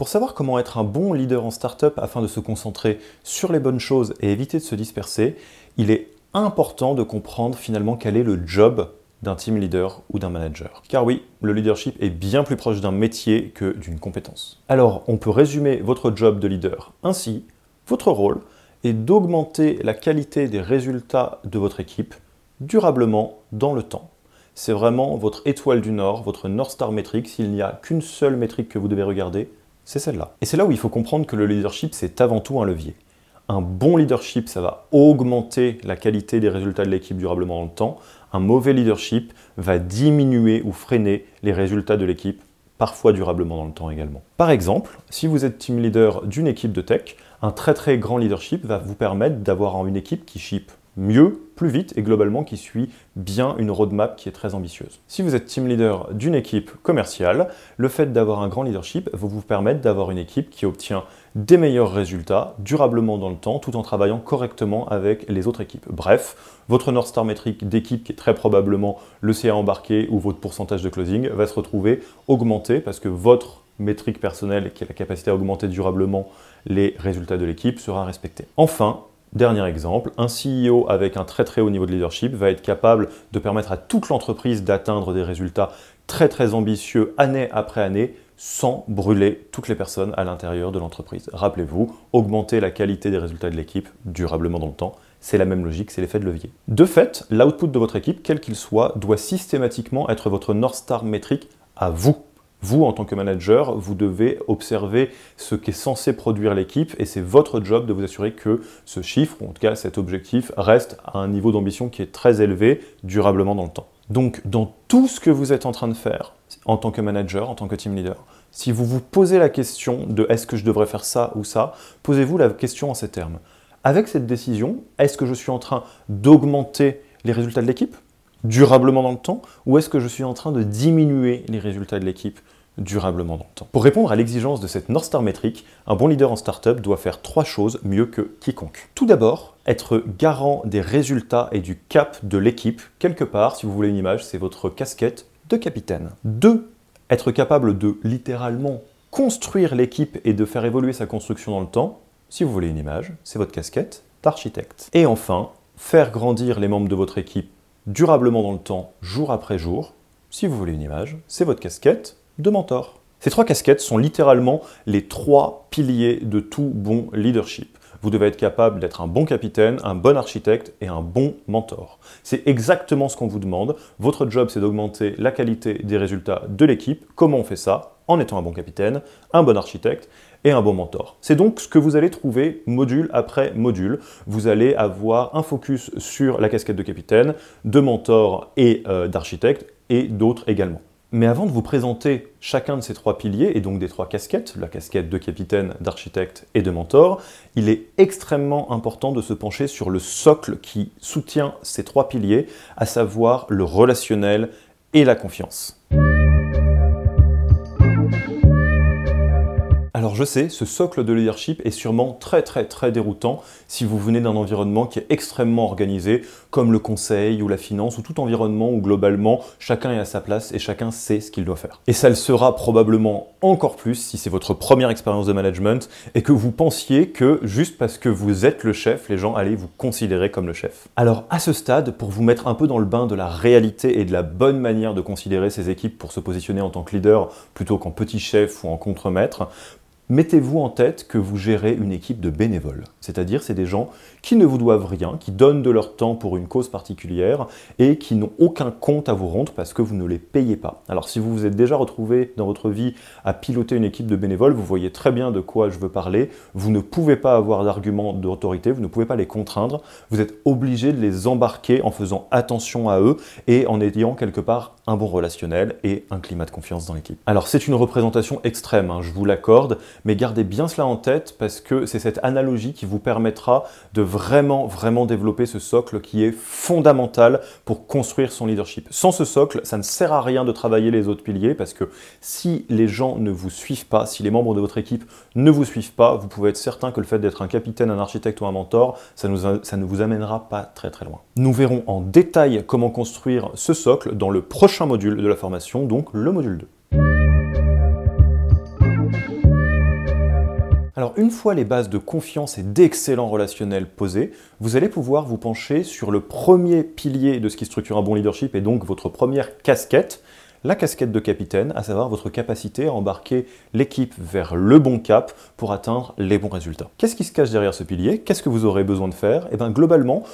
Pour savoir comment être un bon leader en startup afin de se concentrer sur les bonnes choses et éviter de se disperser, il est important de comprendre finalement quel est le job d'un team leader ou d'un manager. Car oui, le leadership est bien plus proche d'un métier que d'une compétence. Alors, on peut résumer votre job de leader ainsi. Votre rôle est d'augmenter la qualité des résultats de votre équipe durablement dans le temps. C'est vraiment votre étoile du Nord, votre North Star métrique. S'il n'y a qu'une seule métrique que vous devez regarder, c'est celle-là. Et c'est là où il faut comprendre que le leadership, c'est avant tout un levier. Un bon leadership, ça va augmenter la qualité des résultats de l'équipe durablement dans le temps. Un mauvais leadership va diminuer ou freiner les résultats de l'équipe, parfois durablement dans le temps également. Par exemple, si vous êtes team leader d'une équipe de tech, un très très grand leadership va vous permettre d'avoir une équipe qui ship mieux, plus vite et globalement qui suit bien une roadmap qui est très ambitieuse. Si vous êtes team leader d'une équipe commerciale, le fait d'avoir un grand leadership va vous permettre d'avoir une équipe qui obtient des meilleurs résultats durablement dans le temps tout en travaillant correctement avec les autres équipes. Bref, votre North Star métrique d'équipe qui est très probablement le CA embarqué ou votre pourcentage de closing va se retrouver augmenté parce que votre métrique personnelle qui a la capacité à augmenter durablement les résultats de l'équipe sera respectée. Enfin, Dernier exemple, un CEO avec un très très haut niveau de leadership va être capable de permettre à toute l'entreprise d'atteindre des résultats très très ambitieux année après année sans brûler toutes les personnes à l'intérieur de l'entreprise. Rappelez-vous, augmenter la qualité des résultats de l'équipe durablement dans le temps, c'est la même logique, c'est l'effet de levier. De fait, l'output de votre équipe, quel qu'il soit, doit systématiquement être votre North Star métrique à vous. Vous, en tant que manager, vous devez observer ce qu'est censé produire l'équipe et c'est votre job de vous assurer que ce chiffre, ou en tout cas cet objectif, reste à un niveau d'ambition qui est très élevé durablement dans le temps. Donc, dans tout ce que vous êtes en train de faire, en tant que manager, en tant que team leader, si vous vous posez la question de est-ce que je devrais faire ça ou ça, posez-vous la question en ces termes. Avec cette décision, est-ce que je suis en train d'augmenter les résultats de l'équipe? Durablement dans le temps ou est-ce que je suis en train de diminuer les résultats de l'équipe durablement dans le temps? Pour répondre à l'exigence de cette North Star métrique, un bon leader en startup doit faire trois choses mieux que quiconque. Tout d'abord, être garant des résultats et du cap de l'équipe. Quelque part, si vous voulez une image, c'est votre casquette de capitaine. Deux, être capable de littéralement construire l'équipe et de faire évoluer sa construction dans le temps. Si vous voulez une image, c'est votre casquette d'architecte. Et enfin, faire grandir les membres de votre équipe durablement dans le temps, jour après jour. Si vous voulez une image, c'est votre casquette de mentor. Ces trois casquettes sont littéralement les trois piliers de tout bon leadership. Vous devez être capable d'être un bon capitaine, un bon architecte et un bon mentor. C'est exactement ce qu'on vous demande. Votre job, c'est d'augmenter la qualité des résultats de l'équipe. Comment on fait ça? En étant un bon capitaine, un bon architecte et un bon mentor. C'est donc ce que vous allez trouver module après module. Vous allez avoir un focus sur la casquette de capitaine, de mentor et euh, d'architecte et d'autres également. Mais avant de vous présenter chacun de ces trois piliers, et donc des trois casquettes, la casquette de capitaine, d'architecte et de mentor, il est extrêmement important de se pencher sur le socle qui soutient ces trois piliers, à savoir le relationnel et la confiance. Alors je sais, ce socle de leadership est sûrement très très très déroutant si vous venez d'un environnement qui est extrêmement organisé, comme le conseil ou la finance, ou tout environnement où globalement chacun est à sa place et chacun sait ce qu'il doit faire. Et ça le sera probablement encore plus si c'est votre première expérience de management et que vous pensiez que juste parce que vous êtes le chef, les gens allaient vous considérer comme le chef. Alors à ce stade, pour vous mettre un peu dans le bain de la réalité et de la bonne manière de considérer ces équipes pour se positionner en tant que leader plutôt qu'en petit chef ou en contremaître, Mettez-vous en tête que vous gérez une équipe de bénévoles, c'est-à-dire c'est des gens qui ne vous doivent rien, qui donnent de leur temps pour une cause particulière et qui n'ont aucun compte à vous rendre parce que vous ne les payez pas. Alors si vous vous êtes déjà retrouvé dans votre vie à piloter une équipe de bénévoles, vous voyez très bien de quoi je veux parler. Vous ne pouvez pas avoir d'arguments d'autorité, vous ne pouvez pas les contraindre, vous êtes obligé de les embarquer en faisant attention à eux et en ayant quelque part un bon relationnel et un climat de confiance dans l'équipe. Alors c'est une représentation extrême, hein, je vous l'accorde, mais gardez bien cela en tête parce que c'est cette analogie qui vous permettra de vraiment, vraiment développer ce socle qui est fondamental pour construire son leadership. Sans ce socle, ça ne sert à rien de travailler les autres piliers parce que si les gens ne vous suivent pas, si les membres de votre équipe ne vous suivent pas, vous pouvez être certain que le fait d'être un capitaine, un architecte ou un mentor, ça, ne vous amènera pas très très loin. Nous verrons en détail comment construire ce socle dans le prochain module de la formation, donc le module 2. Alors une fois les bases de confiance et d'excellents relationnels posées, vous allez pouvoir vous pencher sur le premier pilier de ce qui structure un bon leadership et donc votre première casquette, la casquette de capitaine, à savoir votre capacité à embarquer l'équipe vers le bon cap pour atteindre les bons résultats. Qu'est-ce qui se cache derrière ce pilier? Qu'est-ce que vous aurez besoin de faire? Et eh bien globalement,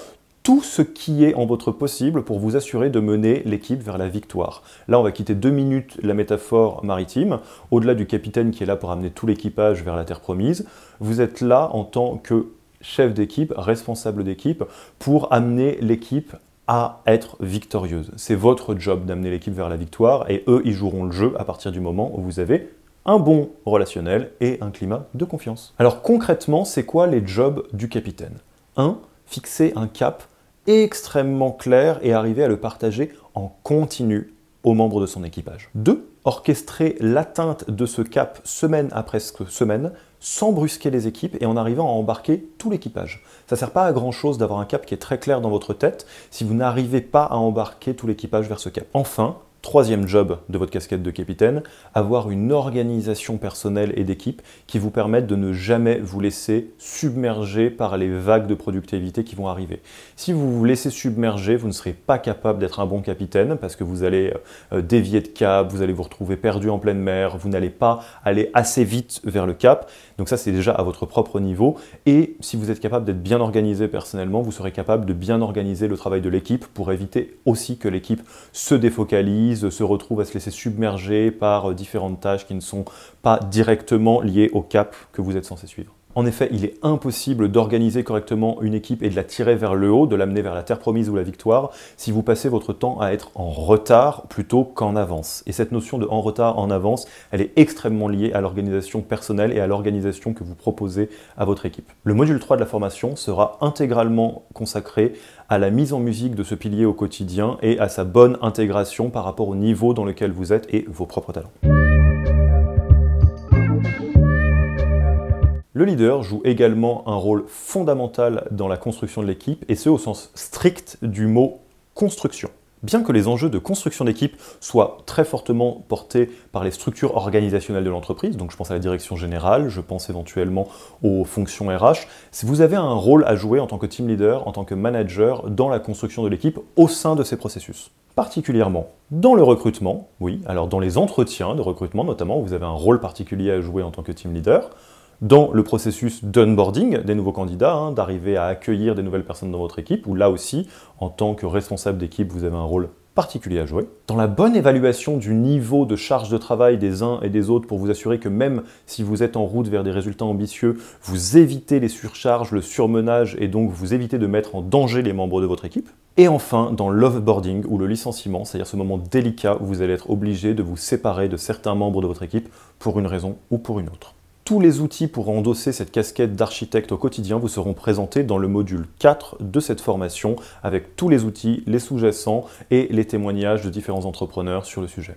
tout ce qui est en votre possible pour vous assurer de mener l'équipe vers la victoire. Là, on va quitter deux minutes la métaphore maritime. Au-delà du capitaine qui est là pour amener tout l'équipage vers la terre promise, vous êtes là en tant que chef d'équipe, responsable d'équipe, pour amener l'équipe à être victorieuse. C'est votre job d'amener l'équipe vers la victoire et eux, ils joueront le jeu à partir du moment où vous avez un bon relationnel et un climat de confiance. Alors concrètement, c'est quoi les jobs du capitaine? 1. Fixer un cap extrêmement clair et arriver à le partager en continu aux membres de son équipage. 2. Orchestrer l'atteinte de ce cap semaine après semaine sans brusquer les équipes et en arrivant à embarquer tout l'équipage. Ça ne sert pas à grand chose d'avoir un cap qui est très clair dans votre tête si vous n'arrivez pas à embarquer tout l'équipage vers ce cap. Enfin, Troisième job de votre casquette de capitaine, avoir une organisation personnelle et d'équipe qui vous permette de ne jamais vous laisser submerger par les vagues de productivité qui vont arriver. Si vous vous laissez submerger, vous ne serez pas capable d'être un bon capitaine parce que vous allez euh, dévier de cap, vous allez vous retrouver perdu en pleine mer, vous n'allez pas aller assez vite vers le cap. Donc ça, c'est déjà à votre propre niveau. Et si vous êtes capable d'être bien organisé personnellement, vous serez capable de bien organiser le travail de l'équipe pour éviter aussi que l'équipe se défocalise se retrouve à se laisser submerger par euh, différentes tâches qui ne sont pas directement liées au cap que vous êtes censé suivre. En effet, il est impossible d'organiser correctement une équipe et de la tirer vers le haut, de l'amener vers la terre promise ou la victoire, si vous passez votre temps à être en retard plutôt qu'en avance. Et cette notion de en retard, en avance, elle est extrêmement liée à l'organisation personnelle et à l'organisation que vous proposez à votre équipe. Le module 3 de la formation sera intégralement consacré à la mise en musique de ce pilier au quotidien et à sa bonne intégration par rapport au niveau dans lequel vous êtes et vos propres talents. Le leader joue également un rôle fondamental dans la construction de l'équipe, et ce au sens strict du mot construction. Bien que les enjeux de construction d'équipe soient très fortement portés par les structures organisationnelles de l'entreprise, donc je pense à la direction générale, je pense éventuellement aux fonctions RH, vous avez un rôle à jouer en tant que team leader, en tant que manager dans la construction de l'équipe au sein de ces processus. Particulièrement dans le recrutement, oui, alors dans les entretiens de recrutement notamment, vous avez un rôle particulier à jouer en tant que team leader, dans le processus d'onboarding des nouveaux candidats, hein, d'arriver à accueillir des nouvelles personnes dans votre équipe, où là aussi, en tant que responsable d'équipe, vous avez un rôle particulier à jouer. Dans la bonne évaluation du niveau de charge de travail des uns et des autres pour vous assurer que même si vous êtes en route vers des résultats ambitieux, vous évitez les surcharges, le surmenage et donc vous évitez de mettre en danger les membres de votre équipe. Et enfin, dans l'offboarding ou le licenciement, c'est-à-dire ce moment délicat où vous allez être obligé de vous séparer de certains membres de votre équipe pour une raison ou pour une autre. Tous les outils pour endosser cette casquette d'architecte au quotidien vous seront présentés dans le module 4 de cette formation avec tous les outils, les sous-jacents et les témoignages de différents entrepreneurs sur le sujet.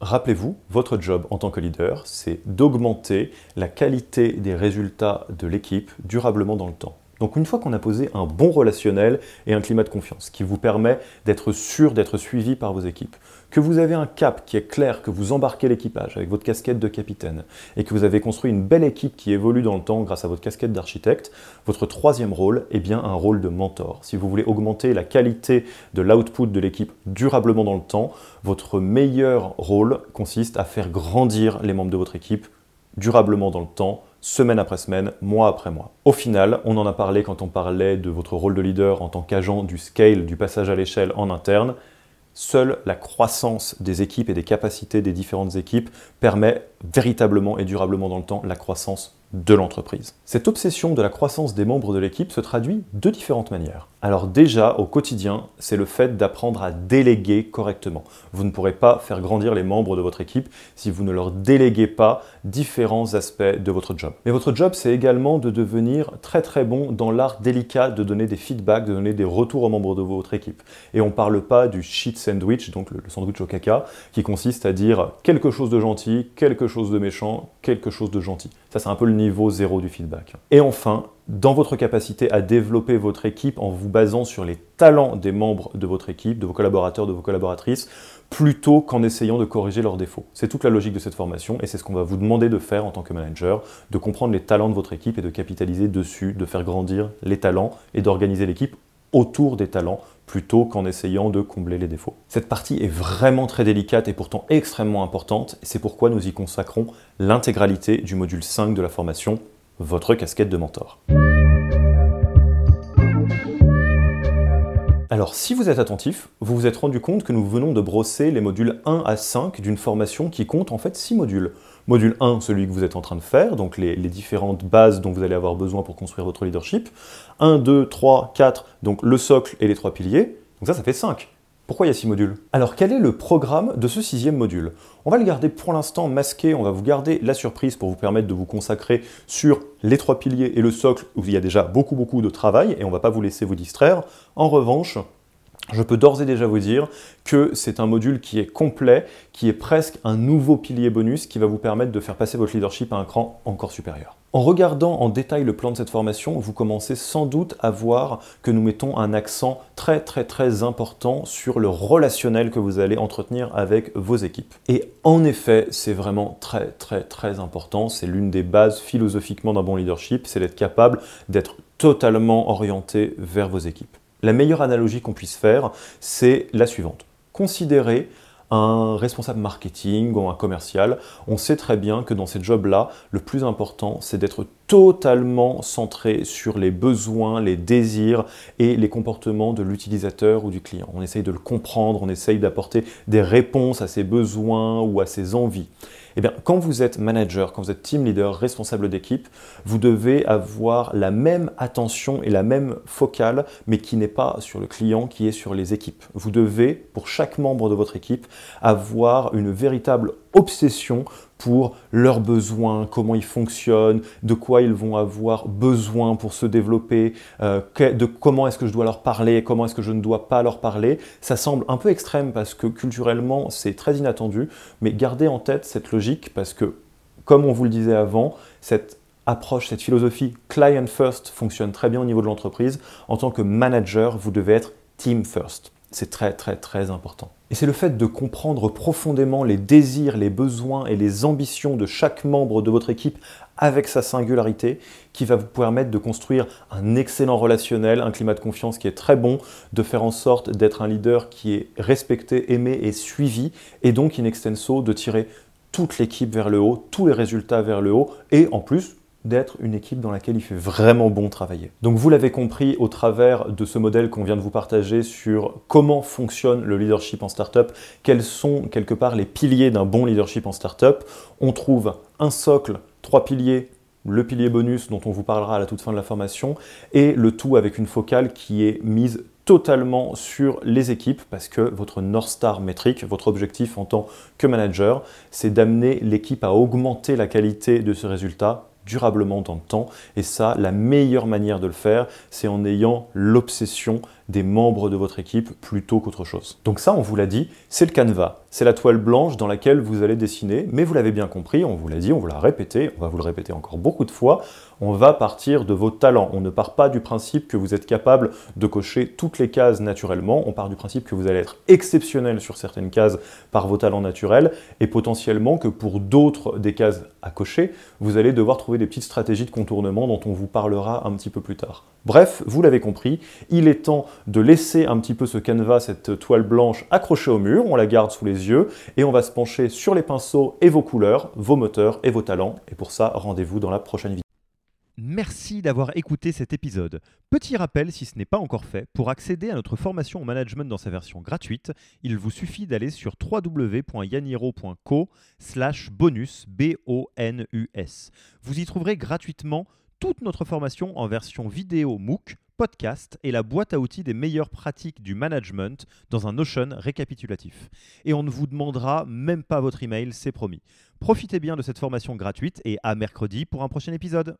Rappelez-vous, votre job en tant que leader, c'est d'augmenter la qualité des résultats de l'équipe durablement dans le temps. Donc une fois qu'on a posé un bon relationnel et un climat de confiance qui vous permet d'être sûr d'être suivi par vos équipes, que vous avez un cap qui est clair, que vous embarquez l'équipage avec votre casquette de capitaine et que vous avez construit une belle équipe qui évolue dans le temps grâce à votre casquette d'architecte, votre troisième rôle est bien un rôle de mentor. Si vous voulez augmenter la qualité de l'output de l'équipe durablement dans le temps, votre meilleur rôle consiste à faire grandir les membres de votre équipe durablement dans le temps semaine après semaine, mois après mois. Au final, on en a parlé quand on parlait de votre rôle de leader en tant qu'agent du scale, du passage à l'échelle en interne. Seule la croissance des équipes et des capacités des différentes équipes permet véritablement et durablement dans le temps la croissance de l'entreprise. Cette obsession de la croissance des membres de l'équipe se traduit de différentes manières. Alors déjà, au quotidien, c'est le fait d'apprendre à déléguer correctement. Vous ne pourrez pas faire grandir les membres de votre équipe si vous ne leur déléguez pas différents aspects de votre job. Mais votre job, c'est également de devenir très très bon dans l'art délicat de donner des feedbacks, de donner des retours aux membres de votre équipe. Et on ne parle pas du shit sandwich, donc le sandwich au caca, qui consiste à dire quelque chose de gentil, quelque chose de méchant, quelque chose de gentil. Ça, c'est un peu le zéro du feedback. Et enfin, dans votre capacité à développer votre équipe en vous basant sur les talents des membres de votre équipe, de vos collaborateurs, de vos collaboratrices, plutôt qu'en essayant de corriger leurs défauts. C'est toute la logique de cette formation et c'est ce qu'on va vous demander de faire en tant que manager, de comprendre les talents de votre équipe et de capitaliser dessus, de faire grandir les talents et d'organiser l'équipe autour des talents plutôt qu'en essayant de combler les défauts. Cette partie est vraiment très délicate et pourtant extrêmement importante, et c'est pourquoi nous y consacrons l'intégralité du module 5 de la formation, votre casquette de mentor. Alors si vous êtes attentif, vous vous êtes rendu compte que nous venons de brosser les modules 1 à 5 d'une formation qui compte en fait 6 modules. Module 1, celui que vous êtes en train de faire, donc les, différentes bases dont vous allez avoir besoin pour construire votre leadership. 1, 2, 3, 4, donc le socle et les trois piliers. Donc ça, ça fait 5. Pourquoi il y a 6 modules? Alors quel est le programme de ce sixième module? On va le garder pour l'instant masqué, on va vous garder la surprise pour vous permettre de vous consacrer sur les trois piliers et le socle où il y a déjà beaucoup beaucoup de travail et on ne va pas vous laisser vous distraire. En revanche, je peux d'ores et déjà vous dire que c'est un module qui est complet, qui est presque un nouveau pilier bonus qui va vous permettre de faire passer votre leadership à un cran encore supérieur. En regardant en détail le plan de cette formation, vous commencez sans doute à voir que nous mettons un accent très très très important sur le relationnel que vous allez entretenir avec vos équipes. Et en effet, c'est vraiment très très très important, c'est l'une des bases philosophiquement d'un bon leadership, c'est d'être capable d'être totalement orienté vers vos équipes. La meilleure analogie qu'on puisse faire, c'est la suivante. Considérez un responsable marketing ou un commercial, on sait très bien que dans ces jobs-là, le plus important, c'est d'être totalement centré sur les besoins, les désirs et les comportements de l'utilisateur ou du client. On essaye de le comprendre, on essaye d'apporter des réponses à ses besoins ou à ses envies. Eh bien, quand vous êtes manager, quand vous êtes team leader, responsable d'équipe, vous devez avoir la même attention et la même focale, mais qui n'est pas sur le client, qui est sur les équipes. Vous devez, pour chaque membre de votre équipe, avoir une véritable obsession pour leurs besoins, comment ils fonctionnent, de quoi ils vont avoir besoin pour se développer, euh, de comment est-ce que je dois leur parler, comment est-ce que je ne dois pas leur parler. Ça semble un peu extrême parce que culturellement c'est très inattendu, mais gardez en tête cette logique parce que, comme on vous le disait avant, cette approche, cette philosophie client first fonctionne très bien au niveau de l'entreprise. En tant que manager, vous devez être team first. C'est très très très important. Et c'est le fait de comprendre profondément les désirs, les besoins et les ambitions de chaque membre de votre équipe avec sa singularité qui va vous permettre de construire un excellent relationnel, un climat de confiance qui est très bon, de faire en sorte d'être un leader qui est respecté, aimé et suivi, et donc in extenso de tirer toute l'équipe vers le haut, tous les résultats vers le haut, et en plus d'être une équipe dans laquelle il fait vraiment bon travailler. Donc vous l'avez compris au travers de ce modèle qu'on vient de vous partager sur comment fonctionne le leadership en startup, quels sont quelque part les piliers d'un bon leadership en startup. On trouve un socle, trois piliers, le pilier bonus dont on vous parlera à la toute fin de la formation, et le tout avec une focale qui est mise totalement sur les équipes parce que votre North Star métrique, votre objectif en tant que manager, c'est d'amener l'équipe à augmenter la qualité de ce résultat durablement dans le temps. Et ça, la meilleure manière de le faire, c'est en ayant l'obsession des membres de votre équipe plutôt qu'autre chose. Donc ça, on vous l'a dit, c'est le canevas. c'est la toile blanche dans laquelle vous allez dessiner, mais vous l'avez bien compris, on vous l'a dit, on vous l'a répété, on va vous le répéter encore beaucoup de fois, on va partir de vos talents. On ne part pas du principe que vous êtes capable de cocher toutes les cases naturellement, on part du principe que vous allez être exceptionnel sur certaines cases par vos talents naturels, et potentiellement que pour d'autres des cases à cocher, vous allez devoir trouver des petites stratégies de contournement dont on vous parlera un petit peu plus tard. Bref, vous l'avez compris, il est temps de laisser un petit peu ce canevas, cette toile blanche accrochée au mur, on la garde sous les yeux, et on va se pencher sur les pinceaux et vos couleurs, vos moteurs et vos talents, et pour ça, rendez-vous dans la prochaine vidéo. Merci d'avoir écouté cet épisode. Petit rappel, si ce n'est pas encore fait, pour accéder à notre formation au management dans sa version gratuite, il vous suffit d'aller sur www.yaniro.co slash bonus, B-O-N-U-S. Vous y trouverez gratuitement toute notre formation en version vidéo MOOC, podcast et la boîte à outils des meilleures pratiques du management dans un Notion récapitulatif. Et on ne vous demandera même pas votre email, c'est promis. Profitez bien de cette formation gratuite et à mercredi pour un prochain épisode.